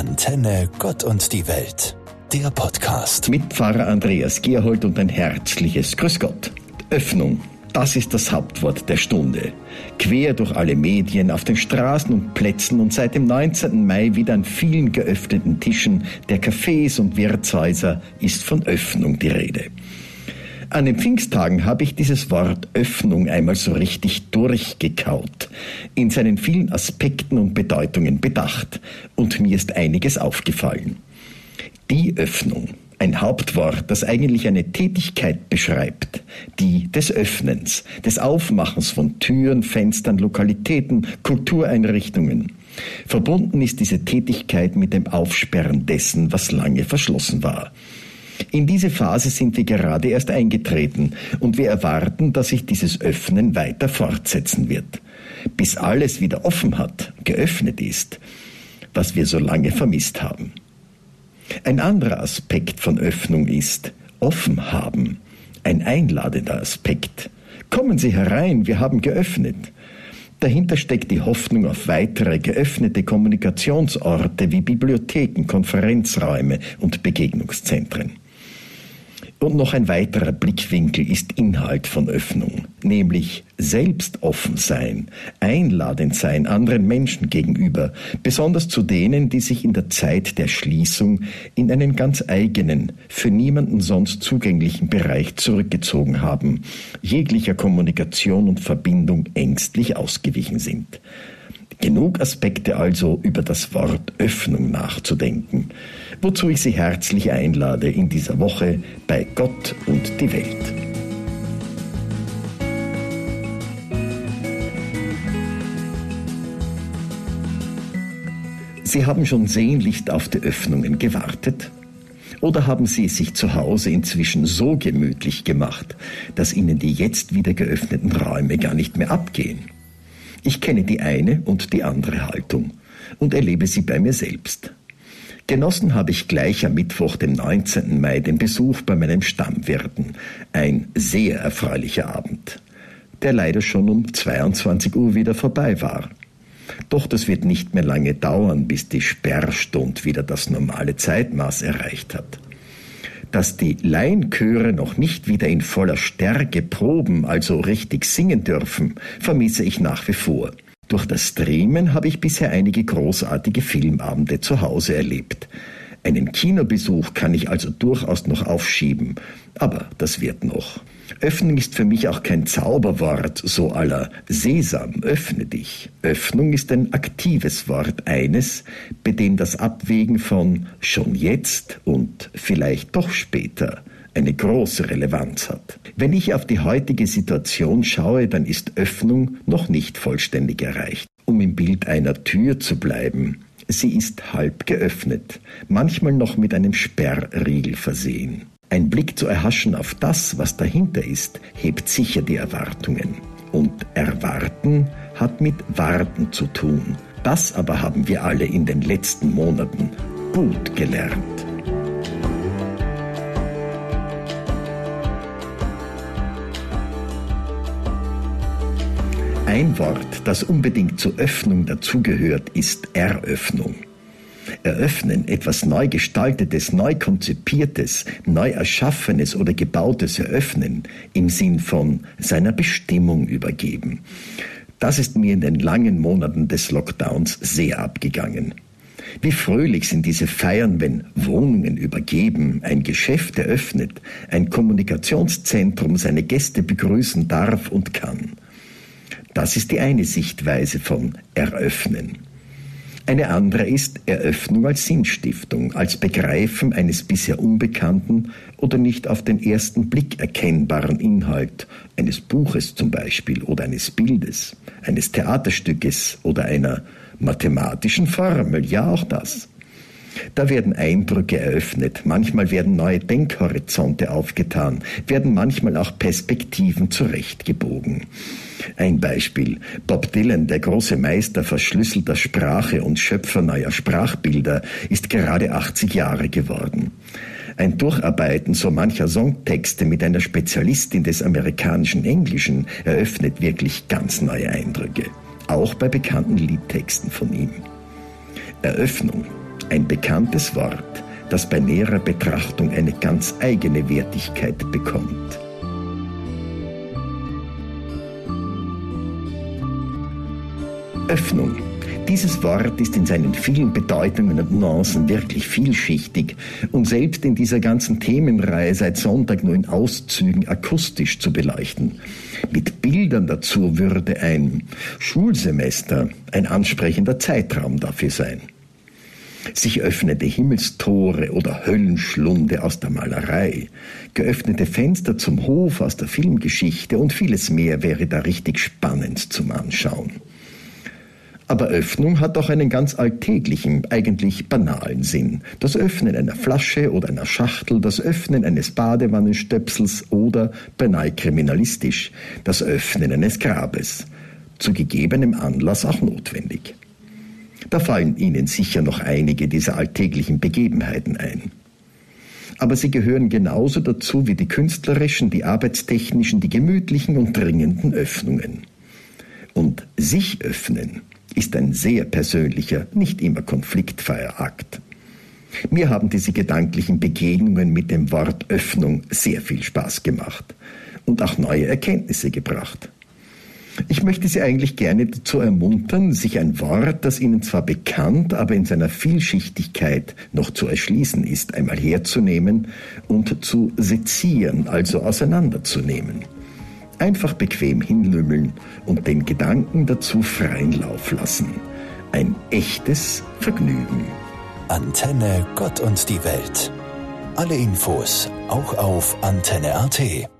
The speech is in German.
Antenne Gott und die Welt, der Podcast. Mit Pfarrer Andreas Gerhold und ein herzliches Grüß Gott. Öffnung. Das ist das Hauptwort der Stunde. Quer durch alle Medien, auf den Straßen und Plätzen und seit dem 19. Mai wieder an vielen geöffneten Tischen der Cafés und Wirtshäuser ist von Öffnung die Rede. An den Pfingsttagen habe ich dieses Wort Öffnung einmal so richtig durchgekaut, in seinen vielen Aspekten und Bedeutungen bedacht, und mir ist einiges aufgefallen. Die Öffnung, ein Hauptwort, das eigentlich eine Tätigkeit beschreibt, die des Öffnens, des Aufmachens von Türen, Fenstern, Lokalitäten, Kultureinrichtungen. Verbunden ist diese Tätigkeit mit dem Aufsperren dessen, was lange verschlossen war. In diese Phase sind wir gerade erst eingetreten und wir erwarten, dass sich dieses Öffnen weiter fortsetzen wird, bis alles wieder offen hat, geöffnet ist, was wir so lange vermisst haben. Ein anderer Aspekt von Öffnung ist offen haben, ein einladender Aspekt. Kommen Sie herein, wir haben geöffnet. Dahinter steckt die Hoffnung auf weitere geöffnete Kommunikationsorte wie Bibliotheken, Konferenzräume und Begegnungszentren. Und noch ein weiterer Blickwinkel ist Inhalt von Öffnung, nämlich selbst offen sein, einladend sein anderen Menschen gegenüber, besonders zu denen, die sich in der Zeit der Schließung in einen ganz eigenen, für niemanden sonst zugänglichen Bereich zurückgezogen haben, jeglicher Kommunikation und Verbindung ängstlich ausgewichen sind. Genug Aspekte also über das Wort Öffnung nachzudenken, wozu ich Sie herzlich einlade in dieser Woche bei Gott und die Welt. Sie haben schon sehnlichst auf die Öffnungen gewartet? Oder haben Sie es sich zu Hause inzwischen so gemütlich gemacht, dass Ihnen die jetzt wieder geöffneten Räume gar nicht mehr abgehen? Ich kenne die eine und die andere Haltung und erlebe sie bei mir selbst. Genossen habe ich gleich am Mittwoch, dem 19. Mai, den Besuch bei meinem Stammwirten. Ein sehr erfreulicher Abend, der leider schon um 22 Uhr wieder vorbei war. Doch das wird nicht mehr lange dauern, bis die Sperrstund wieder das normale Zeitmaß erreicht hat dass die Laienchöre noch nicht wieder in voller Stärke proben, also richtig singen dürfen, vermisse ich nach wie vor. Durch das Streamen habe ich bisher einige großartige Filmabende zu Hause erlebt. Einen Kinobesuch kann ich also durchaus noch aufschieben, aber das wird noch. Öffnung ist für mich auch kein Zauberwort, so aller Sesam, öffne dich. Öffnung ist ein aktives Wort, eines, bei dem das Abwägen von schon jetzt und vielleicht doch später eine große Relevanz hat. Wenn ich auf die heutige Situation schaue, dann ist Öffnung noch nicht vollständig erreicht. Um im Bild einer Tür zu bleiben, sie ist halb geöffnet, manchmal noch mit einem Sperrriegel versehen. Ein Blick zu erhaschen auf das, was dahinter ist, hebt sicher die Erwartungen. Und erwarten hat mit Warten zu tun. Das aber haben wir alle in den letzten Monaten gut gelernt. Ein Wort, das unbedingt zur Öffnung dazugehört, ist Eröffnung. Eröffnen, etwas neu gestaltetes, neu konzipiertes, neu erschaffenes oder gebautes eröffnen, im Sinn von seiner Bestimmung übergeben. Das ist mir in den langen Monaten des Lockdowns sehr abgegangen. Wie fröhlich sind diese Feiern, wenn Wohnungen übergeben, ein Geschäft eröffnet, ein Kommunikationszentrum seine Gäste begrüßen darf und kann. Das ist die eine Sichtweise von Eröffnen. Eine andere ist Eröffnung als Sinnstiftung, als Begreifen eines bisher unbekannten oder nicht auf den ersten Blick erkennbaren Inhalt eines Buches zum Beispiel oder eines Bildes, eines Theaterstückes oder einer mathematischen Formel, ja auch das. Da werden Eindrücke eröffnet, manchmal werden neue Denkhorizonte aufgetan, werden manchmal auch Perspektiven zurechtgebogen. Ein Beispiel. Bob Dylan, der große Meister verschlüsselter Sprache und Schöpfer neuer Sprachbilder, ist gerade 80 Jahre geworden. Ein Durcharbeiten so mancher Songtexte mit einer Spezialistin des amerikanischen Englischen eröffnet wirklich ganz neue Eindrücke. Auch bei bekannten Liedtexten von ihm. Eröffnung ein Be bekanntes Wort, das bei näherer Betrachtung eine ganz eigene Wertigkeit bekommt. Öffnung. Dieses Wort ist in seinen vielen Bedeutungen und Nuancen wirklich vielschichtig und selbst in dieser ganzen Themenreihe seit Sonntag nur in Auszügen akustisch zu beleuchten. Mit Bildern dazu würde ein Schulsemester ein ansprechender Zeitraum dafür sein. Sich öffnende Himmelstore oder Höllenschlunde aus der Malerei, geöffnete Fenster zum Hof aus der Filmgeschichte und vieles mehr wäre da richtig spannend zum Anschauen. Aber Öffnung hat auch einen ganz alltäglichen, eigentlich banalen Sinn. Das Öffnen einer Flasche oder einer Schachtel, das Öffnen eines Badewannenstöpsels oder, beinahe kriminalistisch, das Öffnen eines Grabes. Zu gegebenem Anlass auch notwendig. Da fallen Ihnen sicher noch einige dieser alltäglichen Begebenheiten ein. Aber sie gehören genauso dazu wie die künstlerischen, die arbeitstechnischen, die gemütlichen und dringenden Öffnungen. Und sich öffnen ist ein sehr persönlicher, nicht immer konfliktfreier Akt. Mir haben diese gedanklichen Begegnungen mit dem Wort Öffnung sehr viel Spaß gemacht und auch neue Erkenntnisse gebracht. Ich möchte Sie eigentlich gerne dazu ermuntern, sich ein Wort, das Ihnen zwar bekannt, aber in seiner Vielschichtigkeit noch zu erschließen ist, einmal herzunehmen und zu sezieren, also auseinanderzunehmen. Einfach bequem hinlümmeln und den Gedanken dazu freien Lauf lassen. Ein echtes Vergnügen. Antenne Gott und die Welt. Alle Infos auch auf Antenne.at.